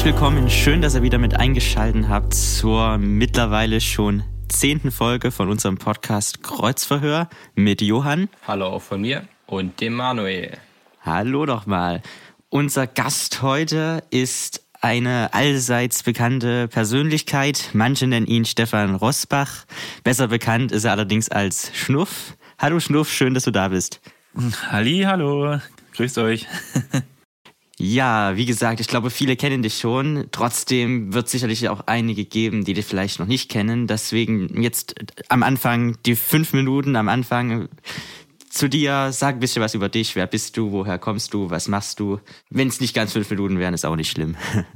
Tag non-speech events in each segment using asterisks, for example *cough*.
Herzlich willkommen, schön, dass ihr wieder mit eingeschaltet habt zur mittlerweile schon zehnten Folge von unserem Podcast Kreuzverhör mit Johann. Hallo auch von mir und dem Manuel. Hallo doch mal. Unser Gast heute ist eine allseits bekannte Persönlichkeit. Manche nennen ihn Stefan Rosbach. Besser bekannt ist er allerdings als Schnuff. Hallo Schnuff, schön, dass du da bist. Halli, hallo. Grüßt euch. *laughs* Ja, wie gesagt, ich glaube, viele kennen dich schon. Trotzdem wird es sicherlich auch einige geben, die dich vielleicht noch nicht kennen. Deswegen jetzt am Anfang, die fünf Minuten am Anfang zu dir. Sag ein bisschen was über dich. Wer bist du? Woher kommst du? Was machst du? Wenn es nicht ganz fünf Minuten wären, ist auch nicht schlimm. *laughs*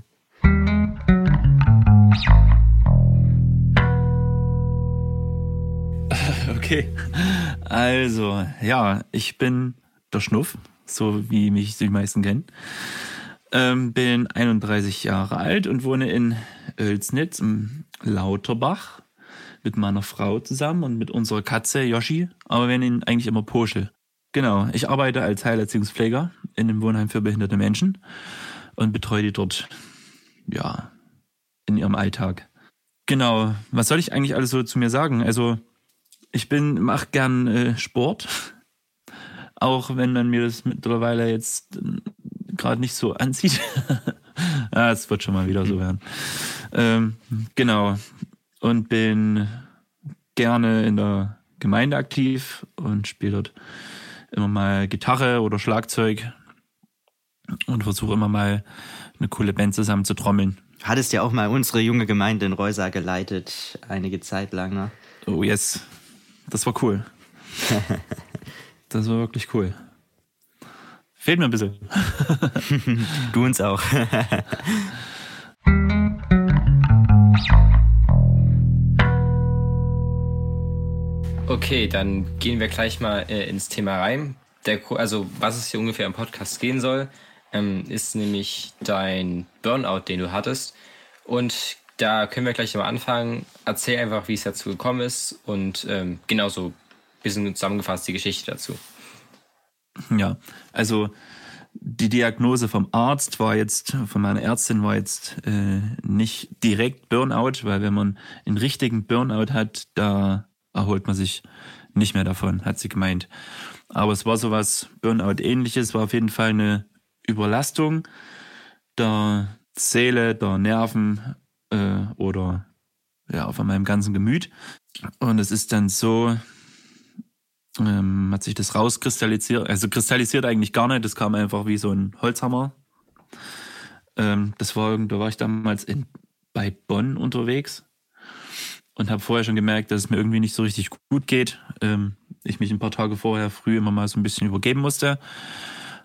Okay. Also, ja, ich bin der Schnuff, so wie mich die meisten kennen. Ähm, bin 31 Jahre alt und wohne in Oelsnitz im Lauterbach mit meiner Frau zusammen und mit unserer Katze Yoshi, aber wir nennen ihn eigentlich immer Poschel. Genau, ich arbeite als Heilerziehungspfleger in einem Wohnheim für behinderte Menschen und betreue die dort, ja, in ihrem Alltag. Genau, was soll ich eigentlich alles so zu mir sagen? Also, ich bin, mach gern äh, Sport, auch wenn man mir das mittlerweile jetzt äh, gerade nicht so *laughs* anzieht. ah, es wird schon mal wieder so werden. Ähm, genau. Und bin gerne in der Gemeinde aktiv und spiele dort immer mal Gitarre oder Schlagzeug und versuche immer mal eine coole Band zusammen zu trommeln. Hattest ja auch mal unsere junge Gemeinde in Reusa geleitet, einige Zeit lang. Ne? Oh yes, das war cool. *laughs* das war wirklich cool. Fehlt mir ein bisschen. *laughs* du uns auch. *laughs* okay, dann gehen wir gleich mal äh, ins Thema rein. Der, also, was es hier ungefähr im Podcast gehen soll, ähm, ist nämlich dein Burnout, den du hattest. Und da können wir gleich mal anfangen. Erzähl einfach, wie es dazu gekommen ist und ähm, genauso bisschen zusammengefasst die Geschichte dazu. Ja, also die Diagnose vom Arzt war jetzt, von meiner Ärztin war jetzt äh, nicht direkt Burnout, weil wenn man einen richtigen Burnout hat, da erholt man sich nicht mehr davon, hat sie gemeint. Aber es war sowas Burnout-ähnliches, war auf jeden Fall eine Überlastung der Seele, der Nerven äh, oder ja, von meinem ganzen Gemüt. Und es ist dann so, ähm, hat sich das rauskristallisiert, also kristallisiert eigentlich gar nicht, das kam einfach wie so ein Holzhammer. Ähm, das war, da war ich damals in, bei Bonn unterwegs und habe vorher schon gemerkt, dass es mir irgendwie nicht so richtig gut geht. Ähm, ich mich ein paar Tage vorher früh immer mal so ein bisschen übergeben musste.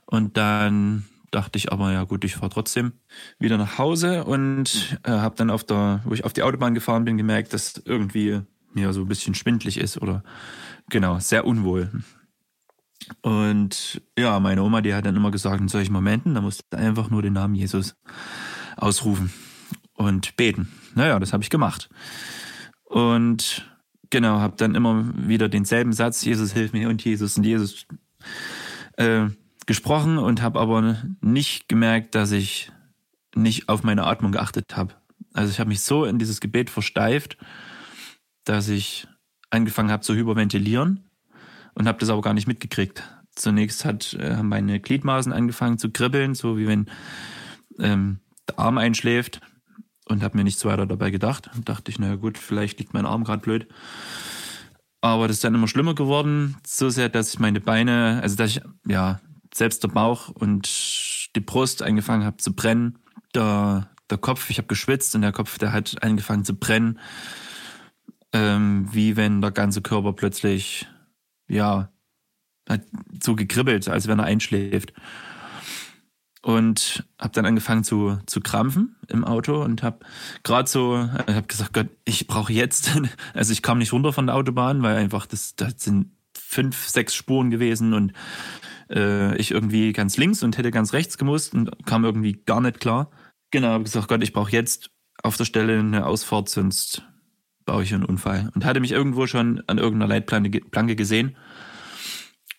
Und dann dachte ich aber, ja gut, ich fahre trotzdem wieder nach Hause und äh, habe dann auf der, wo ich auf die Autobahn gefahren bin, gemerkt, dass irgendwie mir so ein bisschen schwindlig ist oder genau, sehr unwohl. Und ja, meine Oma, die hat dann immer gesagt, in solchen Momenten, da musst du einfach nur den Namen Jesus ausrufen und beten. Naja, das habe ich gemacht. Und genau, habe dann immer wieder denselben Satz, Jesus hilf mir und Jesus und Jesus äh, gesprochen und habe aber nicht gemerkt, dass ich nicht auf meine Atmung geachtet habe. Also ich habe mich so in dieses Gebet versteift, dass ich angefangen habe zu hyperventilieren und habe das aber gar nicht mitgekriegt. Zunächst hat, äh, haben meine Gliedmaßen angefangen zu kribbeln, so wie wenn ähm, der Arm einschläft und habe mir nichts weiter dabei gedacht. Und dachte ich, naja gut, vielleicht liegt mein Arm gerade blöd. Aber das ist dann immer schlimmer geworden, so sehr, dass ich meine Beine, also dass ich, ja, selbst der Bauch und die Brust angefangen habe zu brennen. Der, der Kopf, ich habe geschwitzt und der Kopf, der hat angefangen zu brennen. Ähm, wie wenn der ganze Körper plötzlich, ja, so gekribbelt, als wenn er einschläft und habe dann angefangen zu, zu krampfen im Auto und habe gerade so, ich habe gesagt, Gott, ich brauche jetzt, *laughs* also ich kam nicht runter von der Autobahn, weil einfach das, das sind fünf, sechs Spuren gewesen und äh, ich irgendwie ganz links und hätte ganz rechts gemusst und kam irgendwie gar nicht klar. Genau, habe gesagt, Gott, ich brauche jetzt auf der Stelle eine Ausfahrt, sonst baue ich einen Unfall. Und hatte mich irgendwo schon an irgendeiner Leitplanke gesehen.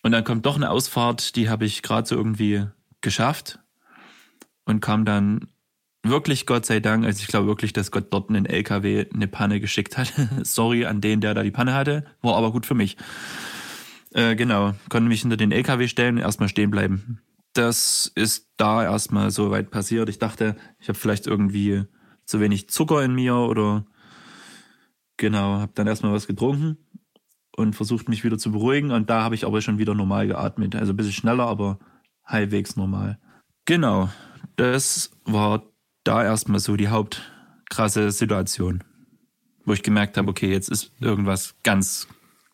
Und dann kommt doch eine Ausfahrt, die habe ich gerade so irgendwie geschafft und kam dann wirklich Gott sei Dank, also ich glaube wirklich, dass Gott dort einen LKW eine Panne geschickt hat. *laughs* Sorry an den, der da die Panne hatte, war aber gut für mich. Äh, genau, konnte mich hinter den LKW stellen und erstmal stehen bleiben. Das ist da erstmal so weit passiert. Ich dachte, ich habe vielleicht irgendwie zu wenig Zucker in mir oder genau, habe dann erstmal was getrunken und versucht mich wieder zu beruhigen und da habe ich aber schon wieder normal geatmet. Also ein bisschen schneller, aber halbwegs normal. Genau, das war da erstmal so die hauptkrasse Situation, wo ich gemerkt habe, okay, jetzt ist irgendwas ganz,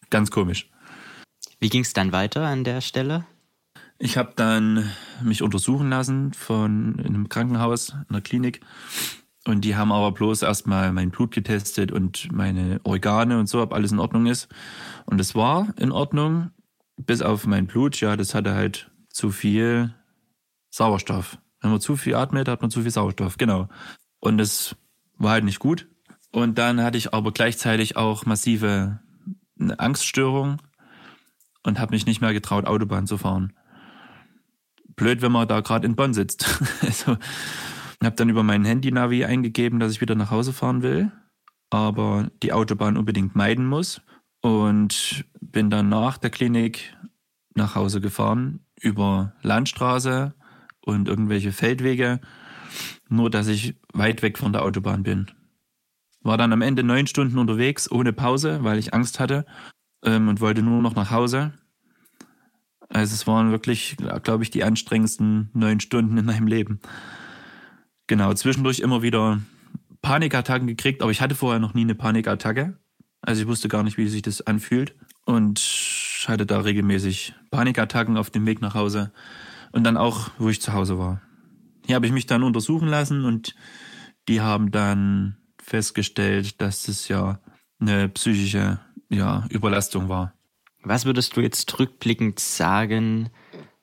ganz komisch. Wie ging es dann weiter an der Stelle? Ich habe dann mich untersuchen lassen von in einem Krankenhaus, in einer Klinik. Und die haben aber bloß erstmal mein Blut getestet und meine Organe und so, ob alles in Ordnung ist. Und es war in Ordnung, bis auf mein Blut. Ja, das hatte halt zu viel Sauerstoff. Wenn man zu viel atmet, hat man zu viel Sauerstoff, genau. Und das war halt nicht gut. Und dann hatte ich aber gleichzeitig auch massive Angststörung und habe mich nicht mehr getraut, Autobahn zu fahren. Blöd, wenn man da gerade in Bonn sitzt. *laughs* also habe dann über mein Handy-Navi eingegeben, dass ich wieder nach Hause fahren will, aber die Autobahn unbedingt meiden muss. Und bin dann nach der Klinik nach Hause gefahren über Landstraße und irgendwelche Feldwege, nur dass ich weit weg von der Autobahn bin. War dann am Ende neun Stunden unterwegs, ohne Pause, weil ich Angst hatte ähm, und wollte nur noch nach Hause. Also es waren wirklich, glaube ich, die anstrengendsten neun Stunden in meinem Leben. Genau, zwischendurch immer wieder Panikattacken gekriegt, aber ich hatte vorher noch nie eine Panikattacke. Also ich wusste gar nicht, wie sich das anfühlt. Und hatte da regelmäßig Panikattacken auf dem Weg nach Hause. Und dann auch, wo ich zu Hause war. Hier habe ich mich dann untersuchen lassen und die haben dann festgestellt, dass das ja eine psychische ja, Überlastung war. Was würdest du jetzt rückblickend sagen,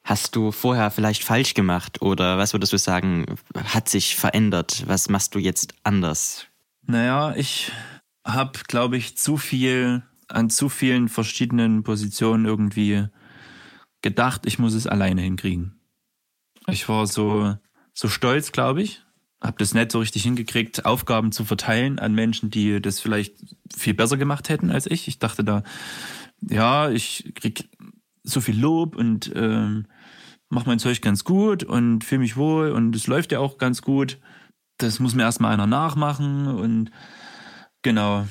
hast du vorher vielleicht falsch gemacht oder was würdest du sagen, hat sich verändert? Was machst du jetzt anders? Naja, ich habe, glaube ich, zu viel an zu vielen verschiedenen Positionen irgendwie gedacht, ich muss es alleine hinkriegen. Ich war so, so stolz, glaube ich, habe das nicht so richtig hingekriegt, Aufgaben zu verteilen an Menschen, die das vielleicht viel besser gemacht hätten als ich. Ich dachte da, ja, ich krieg so viel Lob und ähm, mache mein Zeug ganz gut und fühle mich wohl und es läuft ja auch ganz gut. Das muss mir erstmal einer nachmachen und genau.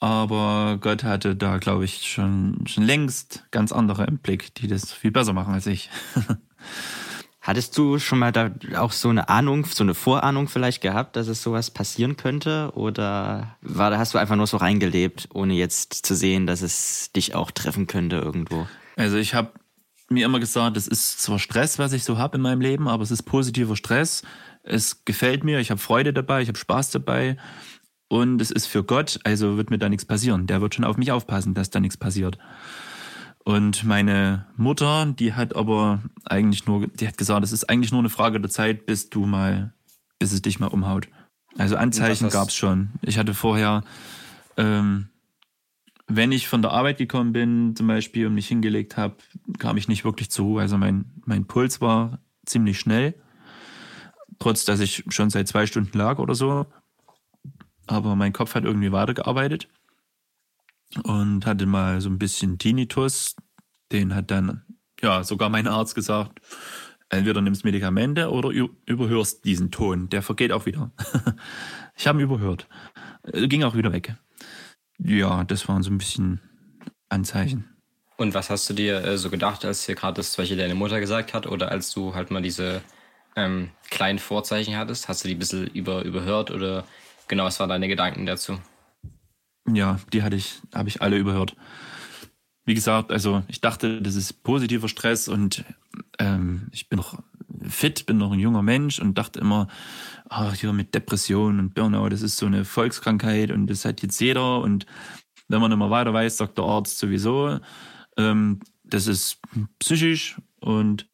Aber Gott hatte da, glaube ich, schon, schon längst ganz andere im Blick, die das viel besser machen als ich. *laughs* Hattest du schon mal da auch so eine Ahnung, so eine Vorahnung vielleicht gehabt, dass es sowas passieren könnte? Oder war, hast du einfach nur so reingelebt, ohne jetzt zu sehen, dass es dich auch treffen könnte irgendwo? Also ich habe mir immer gesagt, es ist zwar Stress, was ich so habe in meinem Leben, aber es ist positiver Stress. Es gefällt mir, ich habe Freude dabei, ich habe Spaß dabei und es ist für Gott, also wird mir da nichts passieren. Der wird schon auf mich aufpassen, dass da nichts passiert. Und meine Mutter, die hat aber eigentlich nur, die hat gesagt, es ist eigentlich nur eine Frage der Zeit, bis du mal, bis es dich mal umhaut. Also Anzeichen gab es schon. Ich hatte vorher, ähm, wenn ich von der Arbeit gekommen bin, zum Beispiel, und mich hingelegt habe, kam ich nicht wirklich zur Ruhe. Also mein, mein Puls war ziemlich schnell, trotz dass ich schon seit zwei Stunden lag oder so. Aber mein Kopf hat irgendwie weitergearbeitet und hatte mal so ein bisschen Tinnitus. Den hat dann, ja, sogar mein Arzt gesagt, entweder nimmst Medikamente oder überhörst diesen Ton. Der vergeht auch wieder. *laughs* ich habe ihn überhört. Äh, ging auch wieder weg. Ja, das waren so ein bisschen Anzeichen. Und was hast du dir äh, so gedacht, als dir gerade das, was deine Mutter gesagt hat, oder als du halt mal diese ähm, kleinen Vorzeichen hattest? Hast du die ein bisschen über, überhört oder genau, was waren deine Gedanken dazu? Ja, die hatte ich, habe ich alle überhört. Wie gesagt, also ich dachte, das ist positiver Stress und ähm, ich bin noch fit, bin noch ein junger Mensch und dachte immer, ach, hier mit Depression und Burnout, das ist so eine Volkskrankheit und das hat jetzt jeder und wenn man immer weiter weiß, sagt der Arzt sowieso, ähm, das ist psychisch und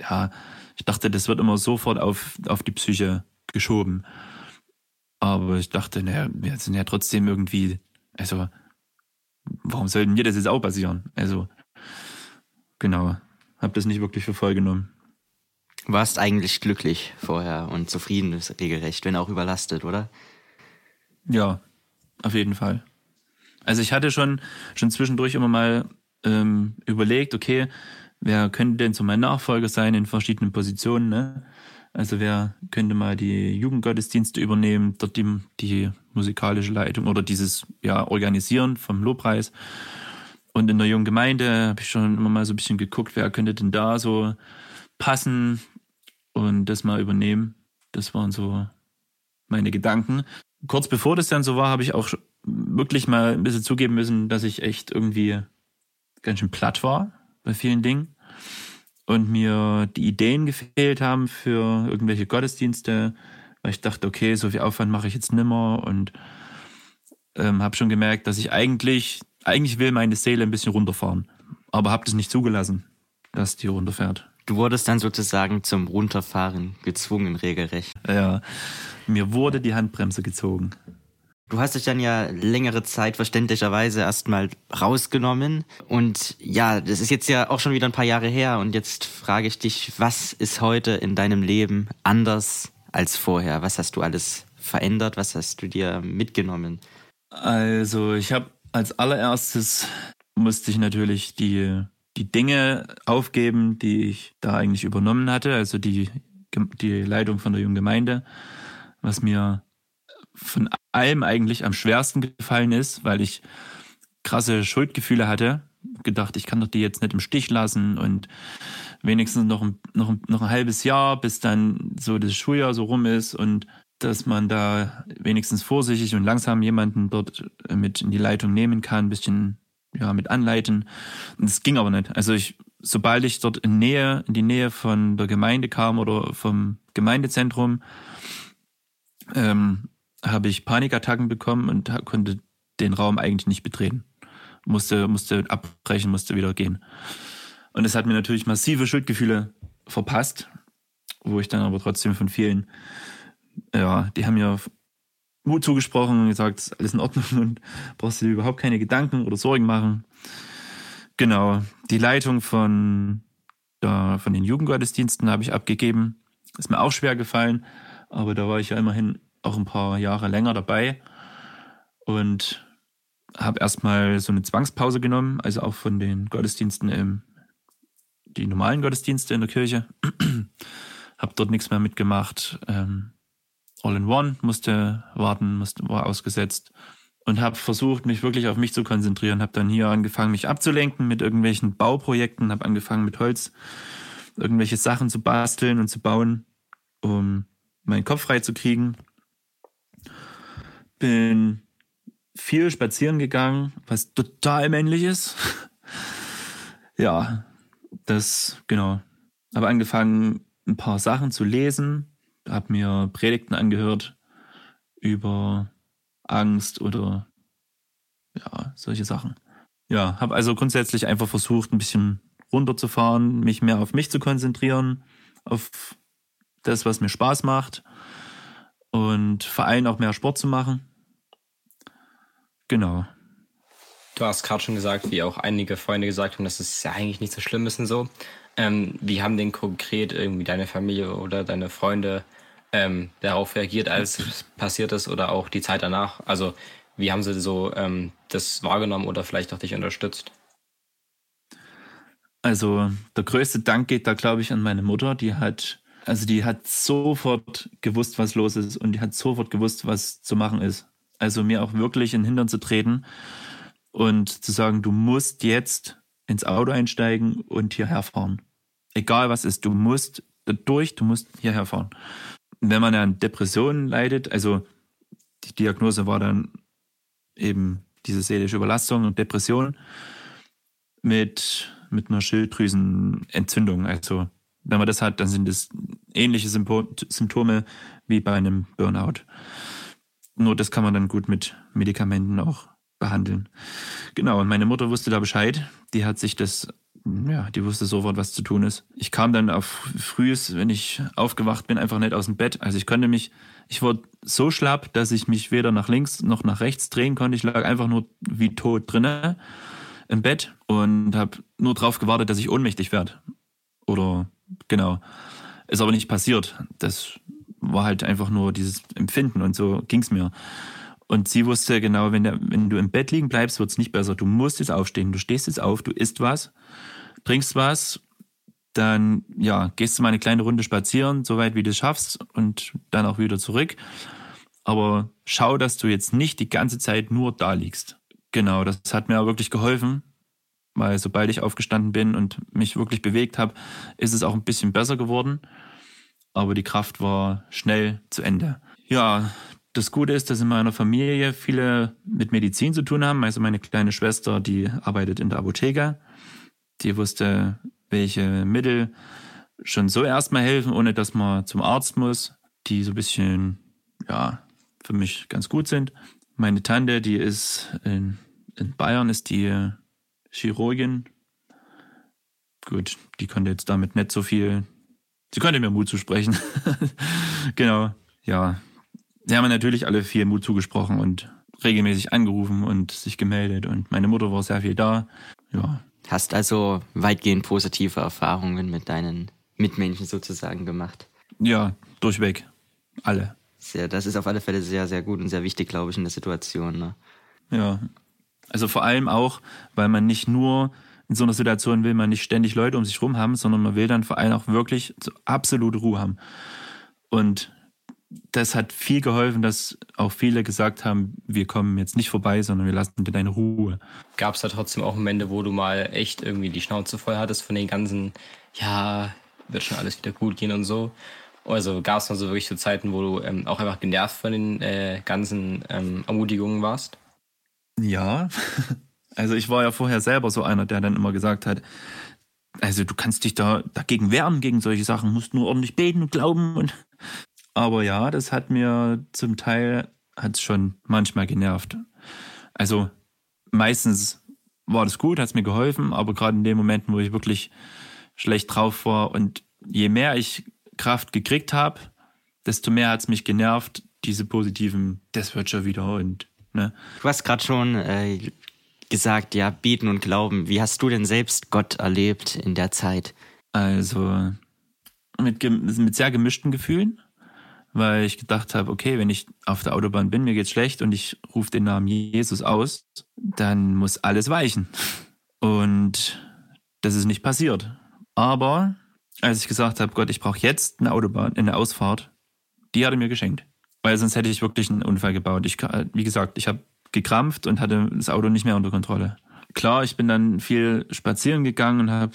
ja, ich dachte, das wird immer sofort auf, auf die Psyche geschoben. Aber ich dachte, naja, wir sind ja trotzdem irgendwie, also, warum sollten mir das jetzt auch passieren? Also, genau, habe das nicht wirklich für voll genommen. Warst eigentlich glücklich vorher und zufrieden regelrecht, wenn auch überlastet, oder? Ja, auf jeden Fall. Also ich hatte schon, schon zwischendurch immer mal ähm, überlegt, okay, wer könnte denn so mein Nachfolger sein in verschiedenen Positionen, ne? Also wer könnte mal die Jugendgottesdienste übernehmen, dort die, die musikalische Leitung oder dieses ja, Organisieren vom Lobpreis. Und in der jungen Gemeinde habe ich schon immer mal so ein bisschen geguckt, wer könnte denn da so passen und das mal übernehmen. Das waren so meine Gedanken. Kurz bevor das dann so war, habe ich auch wirklich mal ein bisschen zugeben müssen, dass ich echt irgendwie ganz schön platt war bei vielen Dingen und mir die Ideen gefehlt haben für irgendwelche Gottesdienste, weil ich dachte, okay, so viel Aufwand mache ich jetzt nimmer und ähm, habe schon gemerkt, dass ich eigentlich, eigentlich will meine Seele ein bisschen runterfahren, aber habe das nicht zugelassen, dass die runterfährt. Du wurdest dann sozusagen zum Runterfahren gezwungen, regelrecht. Ja, mir wurde die Handbremse gezogen. Du hast dich dann ja längere Zeit verständlicherweise erstmal rausgenommen. Und ja, das ist jetzt ja auch schon wieder ein paar Jahre her. Und jetzt frage ich dich, was ist heute in deinem Leben anders als vorher? Was hast du alles verändert? Was hast du dir mitgenommen? Also, ich habe als allererstes musste ich natürlich die, die Dinge aufgeben, die ich da eigentlich übernommen hatte. Also die, die Leitung von der jungen Gemeinde, was mir von allem eigentlich am schwersten gefallen ist, weil ich krasse Schuldgefühle hatte. Gedacht, ich kann doch die jetzt nicht im Stich lassen und wenigstens noch ein, noch, ein, noch ein halbes Jahr, bis dann so das Schuljahr so rum ist und dass man da wenigstens vorsichtig und langsam jemanden dort mit in die Leitung nehmen kann, ein bisschen ja, mit anleiten. Das ging aber nicht. Also ich, sobald ich dort in Nähe, in die Nähe von der Gemeinde kam oder vom Gemeindezentrum, ähm, habe ich Panikattacken bekommen und konnte den Raum eigentlich nicht betreten. Musste, musste abbrechen, musste wieder gehen. Und es hat mir natürlich massive Schuldgefühle verpasst, wo ich dann aber trotzdem von vielen, ja, die haben mir Mut zugesprochen und gesagt, alles in Ordnung *laughs* und brauchst dir überhaupt keine Gedanken oder Sorgen machen. Genau, die Leitung von, der, von den Jugendgottesdiensten habe ich abgegeben. Ist mir auch schwer gefallen, aber da war ich ja immerhin auch ein paar Jahre länger dabei und habe erstmal so eine Zwangspause genommen, also auch von den Gottesdiensten im, die normalen Gottesdienste in der Kirche. *clears throat* habe dort nichts mehr mitgemacht. Ähm, All in One musste warten, musste, war ausgesetzt und habe versucht, mich wirklich auf mich zu konzentrieren. Habe dann hier angefangen, mich abzulenken mit irgendwelchen Bauprojekten, habe angefangen mit Holz irgendwelche Sachen zu basteln und zu bauen, um meinen Kopf frei zu kriegen bin viel spazieren gegangen, was total männlich ist. *laughs* ja, das, genau. Habe angefangen, ein paar Sachen zu lesen, habe mir Predigten angehört über Angst oder ja, solche Sachen. Ja, habe also grundsätzlich einfach versucht, ein bisschen runterzufahren, mich mehr auf mich zu konzentrieren, auf das, was mir Spaß macht und vor allem auch mehr Sport zu machen. Genau. Du hast gerade schon gesagt, wie auch einige Freunde gesagt haben, dass es ja eigentlich nicht so schlimm ist und so. Ähm, wie haben denn konkret irgendwie deine Familie oder deine Freunde ähm, darauf reagiert, als es passiert ist oder auch die Zeit danach? Also wie haben sie so ähm, das wahrgenommen oder vielleicht auch dich unterstützt? Also der größte Dank geht da, glaube ich, an meine Mutter. Die hat also die hat sofort gewusst, was los ist und die hat sofort gewusst, was zu machen ist. Also mir auch wirklich in den Hintern zu treten und zu sagen, du musst jetzt ins Auto einsteigen und hierher fahren. Egal was ist, du musst durch, du musst hierher fahren. Wenn man an Depressionen leidet, also die Diagnose war dann eben diese seelische Überlastung und Depression mit, mit einer Schilddrüsenentzündung. Also wenn man das hat, dann sind es ähnliche Symptome wie bei einem Burnout. Nur das kann man dann gut mit Medikamenten auch behandeln. Genau, und meine Mutter wusste da Bescheid. Die hat sich das, ja, die wusste sofort, was zu tun ist. Ich kam dann auf frühes, wenn ich aufgewacht bin, einfach nicht aus dem Bett. Also ich konnte mich, ich wurde so schlapp, dass ich mich weder nach links noch nach rechts drehen konnte. Ich lag einfach nur wie tot drinne im Bett und habe nur drauf gewartet, dass ich ohnmächtig werde. Oder genau. Ist aber nicht passiert. Das war halt einfach nur dieses Empfinden und so ging es mir. Und sie wusste genau, wenn, der, wenn du im Bett liegen bleibst, wird es nicht besser. Du musst jetzt aufstehen. Du stehst jetzt auf, du isst was, trinkst was, dann ja, gehst du mal eine kleine Runde spazieren, soweit wie du schaffst und dann auch wieder zurück. Aber schau, dass du jetzt nicht die ganze Zeit nur da liegst. Genau, das hat mir auch wirklich geholfen, weil sobald ich aufgestanden bin und mich wirklich bewegt habe, ist es auch ein bisschen besser geworden. Aber die Kraft war schnell zu Ende. Ja, das Gute ist, dass in meiner Familie viele mit Medizin zu tun haben. Also meine kleine Schwester, die arbeitet in der Apotheke. Die wusste, welche Mittel schon so erstmal helfen, ohne dass man zum Arzt muss, die so ein bisschen, ja, für mich ganz gut sind. Meine Tante, die ist in, in Bayern, ist die Chirurgin. Gut, die konnte jetzt damit nicht so viel, sie konnte mir Mut zusprechen. *laughs* genau, ja, Sie haben natürlich alle viel Mut zugesprochen und regelmäßig angerufen und sich gemeldet und meine Mutter war sehr viel da. Ja. Hast also weitgehend positive Erfahrungen mit deinen Mitmenschen sozusagen gemacht? Ja, durchweg. Alle. Sehr, das ist auf alle Fälle sehr, sehr gut und sehr wichtig, glaube ich, in der Situation. Ne? Ja. Also vor allem auch, weil man nicht nur in so einer Situation will man nicht ständig Leute um sich rum haben, sondern man will dann vor allem auch wirklich so absolute Ruhe haben. Und das hat viel geholfen, dass auch viele gesagt haben, wir kommen jetzt nicht vorbei, sondern wir lassen dir deine Ruhe. Gab es da trotzdem auch Momente, wo du mal echt irgendwie die Schnauze voll hattest von den ganzen, ja, wird schon alles wieder gut gehen und so? Also gab es noch so wirklich so Zeiten, wo du ähm, auch einfach genervt von den äh, ganzen ähm, Ermutigungen warst? Ja, *laughs* also ich war ja vorher selber so einer, der dann immer gesagt hat, also du kannst dich da dagegen wehren, gegen solche Sachen, musst nur ordentlich beten und glauben und aber ja, das hat mir zum Teil hat's schon manchmal genervt. Also meistens war das gut, hat es mir geholfen, aber gerade in den Momenten, wo ich wirklich schlecht drauf war und je mehr ich Kraft gekriegt habe, desto mehr hat es mich genervt, diese positiven, das wird schon wieder und ne. Du hast gerade schon äh, gesagt, ja, beten und glauben. Wie hast du denn selbst Gott erlebt in der Zeit? Also mit, mit sehr gemischten Gefühlen weil ich gedacht habe, okay, wenn ich auf der Autobahn bin, mir geht's schlecht und ich rufe den Namen Jesus aus, dann muss alles weichen. Und das ist nicht passiert. Aber als ich gesagt habe, Gott, ich brauche jetzt eine Autobahn, eine Ausfahrt, die hat er mir geschenkt. Weil sonst hätte ich wirklich einen Unfall gebaut. Ich, wie gesagt, ich habe gekrampft und hatte das Auto nicht mehr unter Kontrolle. Klar, ich bin dann viel spazieren gegangen und habe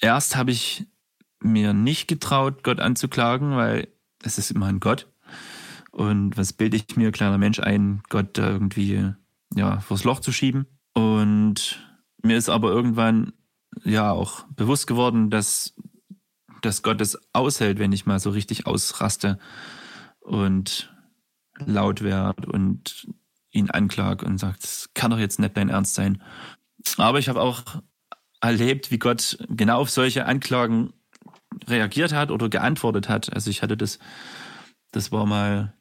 erst habe ich mir nicht getraut, Gott anzuklagen, weil es ist immerhin Gott. Und was bilde ich mir, kleiner Mensch, ein, Gott da irgendwie ja, vors Loch zu schieben? Und mir ist aber irgendwann ja auch bewusst geworden, dass, dass Gott es aushält, wenn ich mal so richtig ausraste und laut werde und ihn anklag und sagt, es kann doch jetzt nicht dein Ernst sein. Aber ich habe auch erlebt, wie Gott genau auf solche Anklagen reagiert hat oder geantwortet hat. Also ich hatte das, das war mal,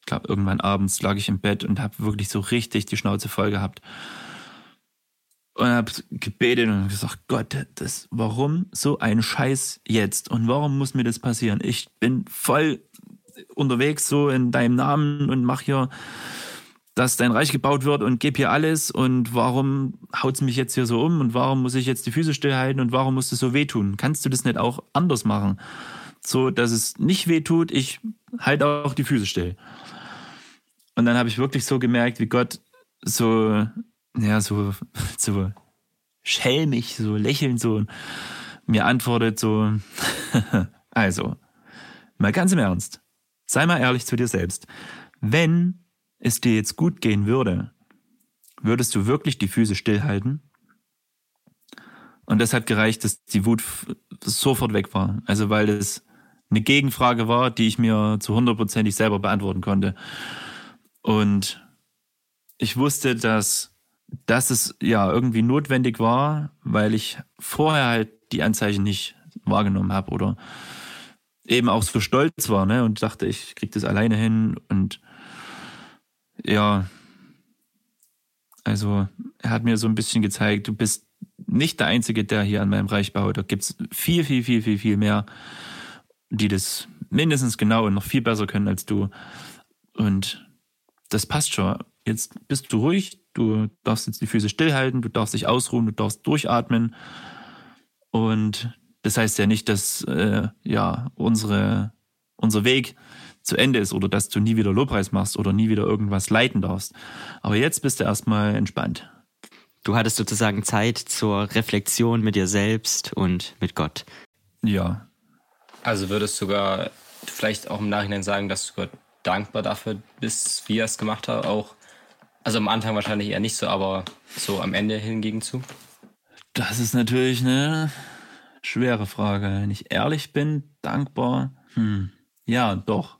ich glaube, irgendwann abends lag ich im Bett und habe wirklich so richtig die Schnauze voll gehabt. Und habe gebetet und gesagt, Gott, das, warum so ein Scheiß jetzt? Und warum muss mir das passieren? Ich bin voll unterwegs so in deinem Namen und mach hier dass dein Reich gebaut wird und gib hier alles und warum haut es mich jetzt hier so um und warum muss ich jetzt die Füße stillhalten und warum muss es so wehtun? Kannst du das nicht auch anders machen? So, dass es nicht wehtut, ich halte auch die Füße still. Und dann habe ich wirklich so gemerkt, wie Gott so, ja, so, *laughs* so schelmig, so lächelnd so mir antwortet so, *laughs* also, mal ganz im Ernst, sei mal ehrlich zu dir selbst. Wenn es dir jetzt gut gehen würde, würdest du wirklich die Füße stillhalten? Und das hat gereicht, dass die Wut sofort weg war. Also weil es eine Gegenfrage war, die ich mir zu hundertprozentig selber beantworten konnte. Und ich wusste, dass, dass es ja irgendwie notwendig war, weil ich vorher halt die Anzeichen nicht wahrgenommen habe oder eben auch so stolz war ne, und dachte, ich krieg das alleine hin und ja, also er hat mir so ein bisschen gezeigt, du bist nicht der Einzige, der hier an meinem Reich baut. Da gibt es viel, viel, viel, viel, viel mehr. die das mindestens genau und noch viel besser können als du. Und das passt schon. Jetzt bist du ruhig, du darfst jetzt die Füße stillhalten, du darfst dich ausruhen, du darfst durchatmen. Und das heißt ja nicht, dass äh, ja unsere, unser Weg zu Ende ist oder dass du nie wieder Lobpreis machst oder nie wieder irgendwas leiten darfst. Aber jetzt bist du erstmal entspannt. Du hattest sozusagen Zeit zur Reflexion mit dir selbst und mit Gott. Ja. Also würdest du sogar vielleicht auch im Nachhinein sagen, dass du Gott dankbar dafür bist, wie er es gemacht hat, auch also am Anfang wahrscheinlich eher nicht so, aber so am Ende hingegen zu? Das ist natürlich eine schwere Frage. Wenn ich ehrlich bin, dankbar, hm, ja, doch.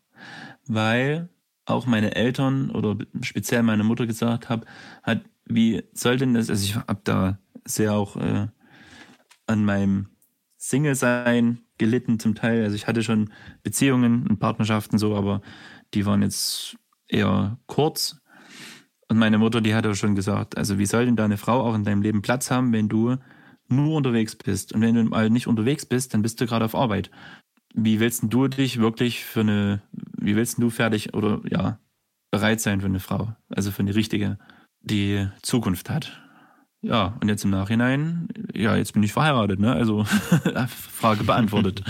Weil auch meine Eltern oder speziell meine Mutter gesagt hat, hat wie soll denn das, also ich habe da sehr auch äh, an meinem Single-Sein gelitten zum Teil. Also ich hatte schon Beziehungen und Partnerschaften so, aber die waren jetzt eher kurz. Und meine Mutter, die hat auch schon gesagt, also wie soll denn deine Frau auch in deinem Leben Platz haben, wenn du nur unterwegs bist? Und wenn du mal nicht unterwegs bist, dann bist du gerade auf Arbeit. Wie willst du dich wirklich für eine, wie willst du fertig oder ja, bereit sein für eine Frau? Also für eine richtige die Zukunft hat. Ja, und jetzt im Nachhinein, ja, jetzt bin ich verheiratet, ne? Also *laughs* Frage beantwortet.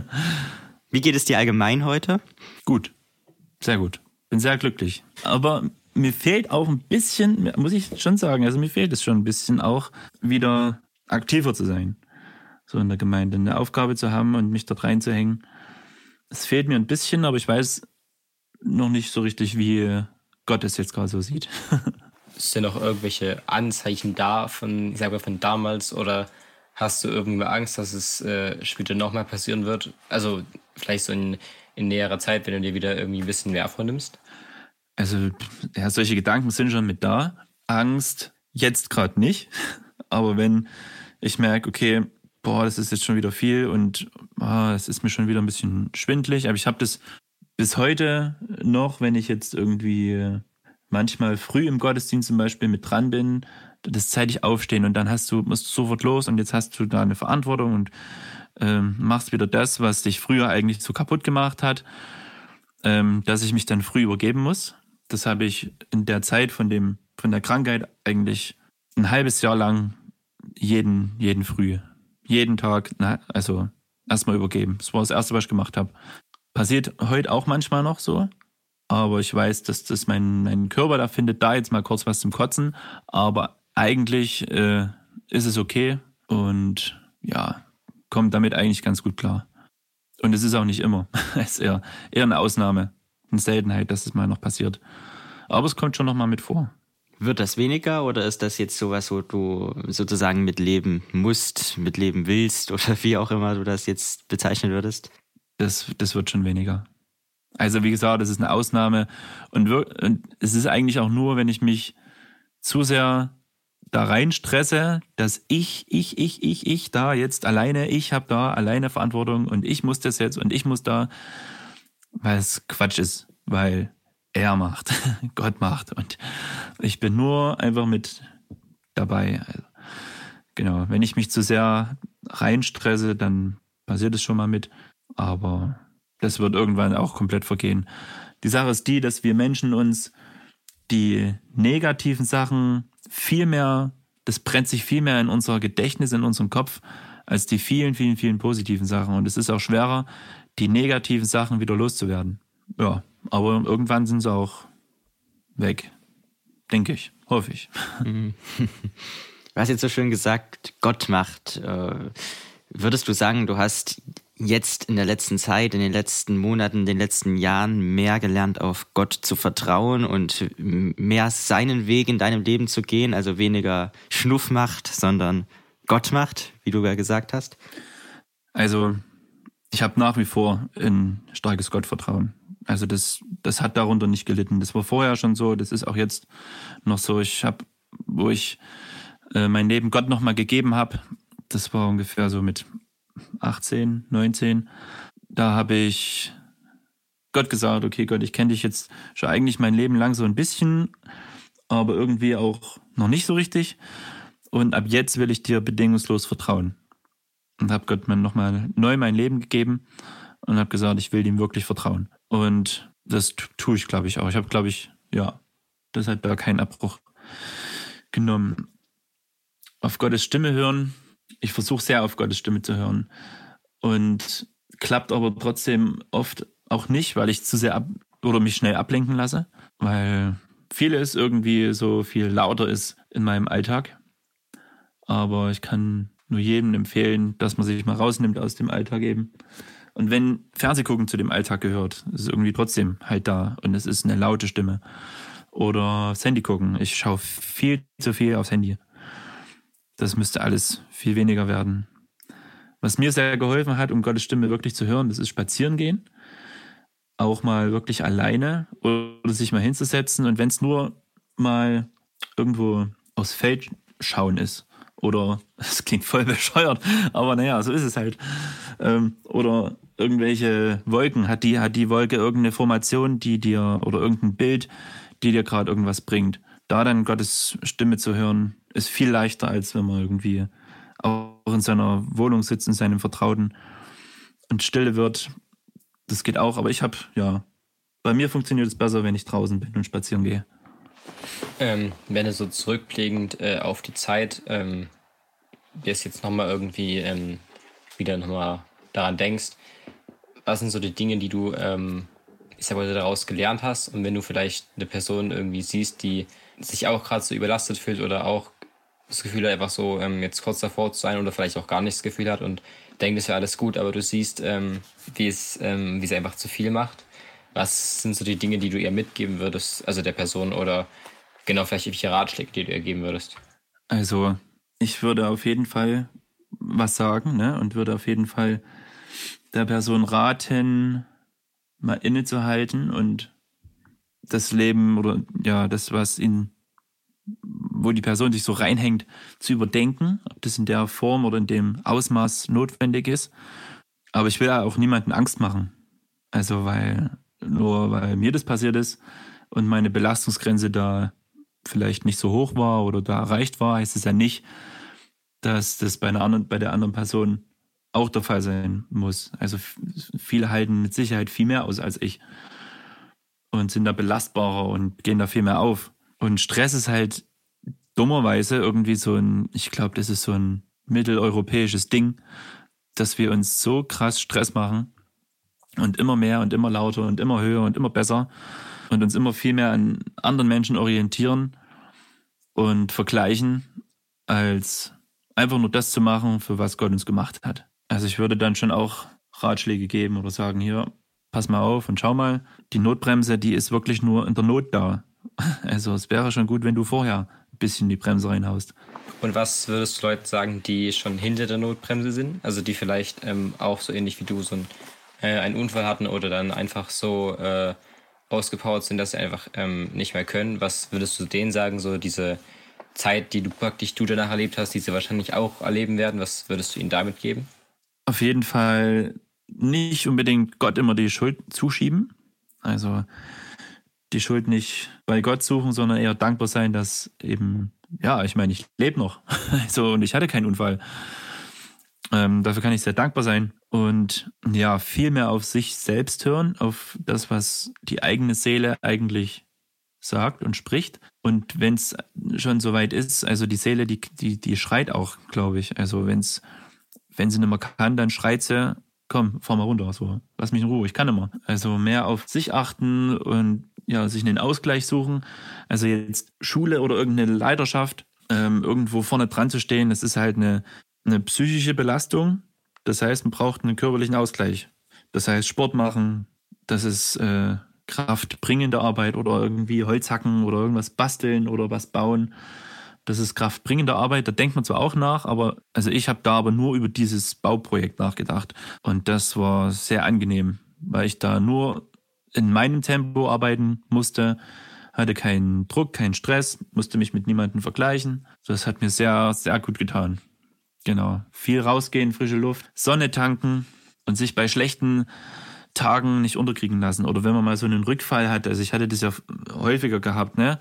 *laughs* Wie geht es dir allgemein heute? Gut, sehr gut. Bin sehr glücklich. Aber mir fehlt auch ein bisschen, muss ich schon sagen, also mir fehlt es schon ein bisschen auch wieder aktiver zu sein. So in der Gemeinde eine Aufgabe zu haben und mich dort reinzuhängen. Es fehlt mir ein bisschen, aber ich weiß noch nicht so richtig, wie Gott es jetzt gerade so sieht. *laughs* Sind noch irgendwelche Anzeichen da von, ich sage von damals oder hast du irgendwie Angst, dass es äh, später nochmal passieren wird? Also vielleicht so in, in näherer Zeit, wenn du dir wieder irgendwie ein bisschen mehr vornimmst? Also, ja, solche Gedanken sind schon mit da. Angst jetzt gerade nicht. *laughs* Aber wenn ich merke, okay, boah, das ist jetzt schon wieder viel und ah, es ist mir schon wieder ein bisschen schwindlig. Aber ich habe das bis heute noch, wenn ich jetzt irgendwie äh, manchmal früh im Gottesdienst zum Beispiel mit dran bin, das zeitig aufstehen und dann hast du, musst du sofort los und jetzt hast du da eine Verantwortung und ähm, machst wieder das, was dich früher eigentlich so kaputt gemacht hat, ähm, dass ich mich dann früh übergeben muss. Das habe ich in der Zeit von dem, von der Krankheit eigentlich ein halbes Jahr lang jeden, jeden früh, jeden Tag, na, also erstmal übergeben. Das war das erste, was ich gemacht habe. Passiert heute auch manchmal noch so. Aber ich weiß, dass das mein, mein Körper da findet, da jetzt mal kurz was zum Kotzen. Aber eigentlich äh, ist es okay und ja, kommt damit eigentlich ganz gut klar. Und es ist auch nicht immer. *laughs* es ist eher, eher eine Ausnahme, eine Seltenheit, dass es mal noch passiert. Aber es kommt schon noch mal mit vor. Wird das weniger oder ist das jetzt sowas, wo du sozusagen mitleben musst, mitleben willst oder wie auch immer du das jetzt bezeichnen würdest? das, das wird schon weniger. Also wie gesagt, das ist eine Ausnahme und, und es ist eigentlich auch nur, wenn ich mich zu sehr da rein stresse, dass ich, ich, ich, ich, ich da jetzt alleine, ich habe da alleine Verantwortung und ich muss das jetzt und ich muss da, weil es Quatsch ist, weil er macht, *laughs* Gott macht und ich bin nur einfach mit dabei. Also, genau, wenn ich mich zu sehr reinstresse, dann passiert es schon mal mit aber das wird irgendwann auch komplett vergehen. Die Sache ist die, dass wir Menschen uns die negativen Sachen viel mehr, das brennt sich viel mehr in unser Gedächtnis, in unserem Kopf, als die vielen, vielen, vielen positiven Sachen. Und es ist auch schwerer, die negativen Sachen wieder loszuwerden. Ja, aber irgendwann sind sie auch weg. Denke ich, hoffe ich. *laughs* Du hast jetzt so schön gesagt, Gott macht. Äh, würdest du sagen, du hast jetzt in der letzten Zeit, in den letzten Monaten, in den letzten Jahren mehr gelernt, auf Gott zu vertrauen und mehr seinen Weg in deinem Leben zu gehen, also weniger Schnuffmacht, sondern Gottmacht, wie du ja gesagt hast? Also, ich habe nach wie vor ein starkes Gottvertrauen. Also das, das hat darunter nicht gelitten. Das war vorher schon so, das ist auch jetzt noch so. Ich habe, wo ich äh, mein Leben Gott nochmal gegeben habe, das war ungefähr so mit 18, 19, da habe ich Gott gesagt, okay Gott, ich kenne dich jetzt schon eigentlich mein Leben lang so ein bisschen, aber irgendwie auch noch nicht so richtig. Und ab jetzt will ich dir bedingungslos vertrauen. Und habe Gott mir nochmal neu mein Leben gegeben und habe gesagt, ich will ihm wirklich vertrauen. Und das tue ich, glaube ich, auch. Ich habe, glaube ich, ja, das hat da keinen Abbruch genommen. Auf Gottes Stimme hören. Ich versuche sehr auf Gottes Stimme zu hören. Und klappt aber trotzdem oft auch nicht, weil ich zu sehr ab oder mich schnell ablenken lasse, weil vieles irgendwie so viel lauter ist in meinem Alltag. Aber ich kann nur jedem empfehlen, dass man sich mal rausnimmt aus dem Alltag eben. Und wenn Fernsehgucken zu dem Alltag gehört, ist es irgendwie trotzdem halt da und es ist eine laute Stimme. Oder das Handy gucken. Ich schaue viel zu viel aufs Handy. Das müsste alles viel weniger werden. Was mir sehr geholfen hat, um Gottes Stimme wirklich zu hören, das ist spazieren gehen. Auch mal wirklich alleine oder sich mal hinzusetzen. Und wenn es nur mal irgendwo aufs Feld schauen ist. Oder, *laughs* es klingt voll bescheuert, aber naja, so ist es halt. Ähm, oder irgendwelche Wolken. Hat die, hat die Wolke irgendeine Formation, die dir, oder irgendein Bild, die dir gerade irgendwas bringt? Da dann Gottes Stimme zu hören, ist viel leichter, als wenn man irgendwie auch in seiner Wohnung sitzt, in seinem Vertrauten und Stille wird. Das geht auch, aber ich habe, ja, bei mir funktioniert es besser, wenn ich draußen bin und spazieren gehe. Ähm, wenn du so zurückblickend äh, auf die Zeit, ähm, jetzt jetzt nochmal irgendwie ähm, wieder nochmal daran denkst, was sind so die Dinge, die du, ähm, ich sag mal, daraus gelernt hast und wenn du vielleicht eine Person irgendwie siehst, die sich auch gerade so überlastet fühlt oder auch das Gefühl hat, einfach so ähm, jetzt kurz davor zu sein oder vielleicht auch gar nicht das Gefühl hat und denkt, es wäre alles gut, aber du siehst, ähm, wie es, ähm, wie es einfach zu viel macht. Was sind so die Dinge, die du ihr mitgeben würdest, also der Person oder genau vielleicht welche Ratschläge, die du ihr geben würdest? Also, ich würde auf jeden Fall was sagen, ne? Und würde auf jeden Fall der Person raten, mal innezuhalten und das Leben oder ja, das, was in, wo die Person sich so reinhängt, zu überdenken, ob das in der Form oder in dem Ausmaß notwendig ist. Aber ich will auch niemanden Angst machen. Also, weil, nur weil mir das passiert ist und meine Belastungsgrenze da vielleicht nicht so hoch war oder da erreicht war, heißt es ja nicht, dass das bei, einer anderen, bei der anderen Person auch der Fall sein muss. Also viele halten mit Sicherheit viel mehr aus als ich und sind da belastbarer und gehen da viel mehr auf. Und Stress ist halt dummerweise irgendwie so ein, ich glaube, das ist so ein mitteleuropäisches Ding, dass wir uns so krass Stress machen und immer mehr und immer lauter und immer höher und immer besser und uns immer viel mehr an anderen Menschen orientieren und vergleichen, als einfach nur das zu machen, für was Gott uns gemacht hat. Also ich würde dann schon auch Ratschläge geben oder sagen, hier, pass mal auf und schau mal, die Notbremse, die ist wirklich nur in der Not da. *laughs* Also es wäre schon gut, wenn du vorher ein bisschen die Bremse reinhaust. Und was würdest du Leuten sagen, die schon hinter der Notbremse sind? Also die vielleicht ähm, auch so ähnlich wie du so ein, äh, einen Unfall hatten oder dann einfach so äh, ausgepowert sind, dass sie einfach ähm, nicht mehr können. Was würdest du denen sagen, so diese Zeit, die du praktisch du danach erlebt hast, die sie wahrscheinlich auch erleben werden? Was würdest du ihnen damit geben? Auf jeden Fall nicht unbedingt Gott immer die Schuld zuschieben. Also die Schuld nicht bei Gott suchen, sondern eher dankbar sein, dass eben, ja, ich meine, ich lebe noch. *laughs* Also, und ich hatte keinen Unfall. Ähm, dafür kann ich sehr dankbar sein und ja, viel mehr auf sich selbst hören, auf das, was die eigene Seele eigentlich sagt und spricht. Und wenn es schon soweit ist, also die Seele, die, die, die schreit auch, glaube ich. Also wenn's, wenn sie nicht mehr kann, dann schreit sie, komm, fahr mal runter, so, lass mich in Ruhe, ich kann immer. Also mehr auf sich achten und ja, sich einen Ausgleich suchen. Also jetzt Schule oder irgendeine Leiterschaft, ähm, irgendwo vorne dran zu stehen, das ist halt eine, eine psychische Belastung. Das heißt, man braucht einen körperlichen Ausgleich. Das heißt, Sport machen, das ist äh, kraftbringende Arbeit oder irgendwie Holz hacken oder irgendwas basteln oder was bauen. Das ist kraftbringende Arbeit, da denkt man zwar auch nach, aber also ich habe da aber nur über dieses Bauprojekt nachgedacht. Und das war sehr angenehm, weil ich da nur in meinem Tempo arbeiten musste, hatte keinen Druck, keinen Stress, musste mich mit niemandem vergleichen. Das hat mir sehr, sehr gut getan. Genau. Viel rausgehen, frische Luft, Sonne tanken und sich bei schlechten Tagen nicht unterkriegen lassen. Oder wenn man mal so einen Rückfall hat, also ich hatte das ja häufiger gehabt, ne?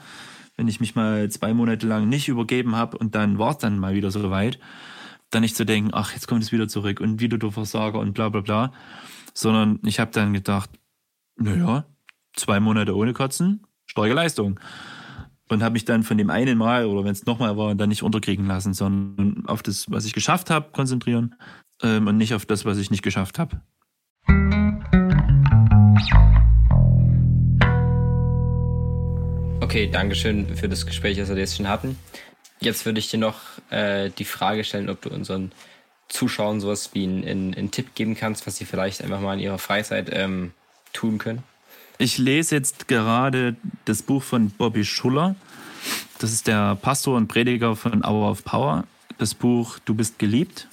Wenn ich mich mal zwei Monate lang nicht übergeben habe und dann war es dann mal wieder so weit, dann nicht zu denken, ach, jetzt kommt es wieder zurück und wieder du Versager und bla bla bla, sondern ich habe dann gedacht, naja, zwei Monate ohne Kotzen, starke Leistung. Und habe mich dann von dem einen Mal oder wenn es nochmal war, dann nicht unterkriegen lassen, sondern auf das, was ich geschafft habe, konzentrieren ähm, und nicht auf das, was ich nicht geschafft habe. Okay, Dankeschön für das Gespräch, das wir jetzt schon hatten. Jetzt würde ich dir noch äh, die Frage stellen, ob du unseren Zuschauern sowas wie einen, einen, Tipp geben kannst, was sie vielleicht einfach mal in ihrer Freizeit ähm, tun können. Ich lese jetzt gerade das Buch von Bobby Schuller. Das ist der Pastor und Prediger von Hour of Power. Das Buch Du bist geliebt.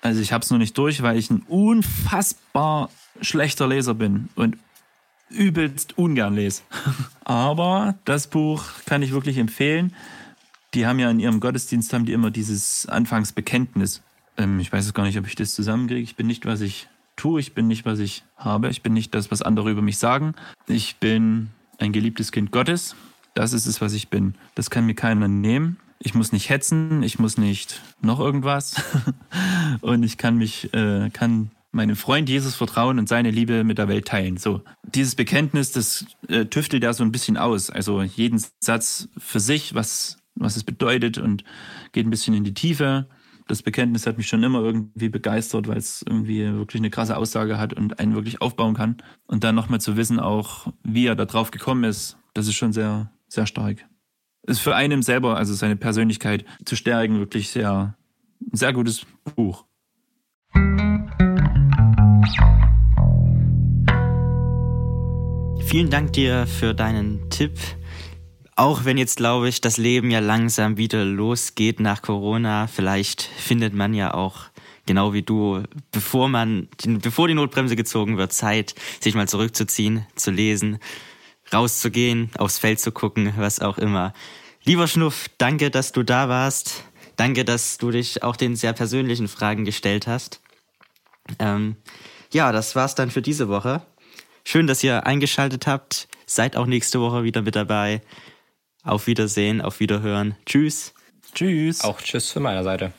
Also ich habe es noch nicht durch, weil ich ein unfassbar schlechter Leser bin und übelst ungern lese. *laughs* Aber das Buch kann ich wirklich empfehlen. Die haben ja in ihrem Gottesdienst haben die immer dieses Anfangsbekenntnis. Ähm, ich weiß es gar nicht, ob ich das zusammenkriege. Ich bin nicht, was ich tue. Ich bin nicht, was ich habe. Ich bin nicht das, was andere über mich sagen. Ich bin ein geliebtes Kind Gottes. Das ist es, was ich bin. Das kann mir keiner nehmen. Ich muss nicht hetzen, ich muss nicht noch irgendwas. *laughs* und ich kann mich, äh, kann meinem Freund Jesus vertrauen und seine Liebe mit der Welt teilen. So, dieses Bekenntnis, das äh, tüftelt er so ein bisschen aus. Also jeden Satz für sich, was, was es bedeutet und geht ein bisschen in die Tiefe. Das Bekenntnis hat mich schon immer irgendwie begeistert, weil es irgendwie wirklich eine krasse Aussage hat und einen wirklich aufbauen kann. Und dann nochmal zu wissen, auch wie er da drauf gekommen ist, das ist schon sehr, sehr stark. Ist für einen selber, also seine Persönlichkeit zu stärken, wirklich sehr, sehr gutes Buch. Vielen Dank dir für deinen Tipp. Auch wenn jetzt, glaube ich, das Leben ja langsam wieder losgeht nach Corona, vielleicht findet man ja auch, genau wie du, bevor man, bevor die Notbremse gezogen wird, Zeit, sich mal zurückzuziehen, zu lesen, rauszugehen, aufs Feld zu gucken, was auch immer. Lieber Schnuff, danke, dass du da warst. Danke, dass du dich auch den sehr persönlichen Fragen gestellt hast. Ähm, ja, das war's dann für diese Woche. Schön, dass ihr eingeschaltet habt. Seid auch nächste Woche wieder mit dabei. Auf Wiedersehen, auf Wiederhören. Tschüss. Tschüss. Auch tschüss von meiner Seite.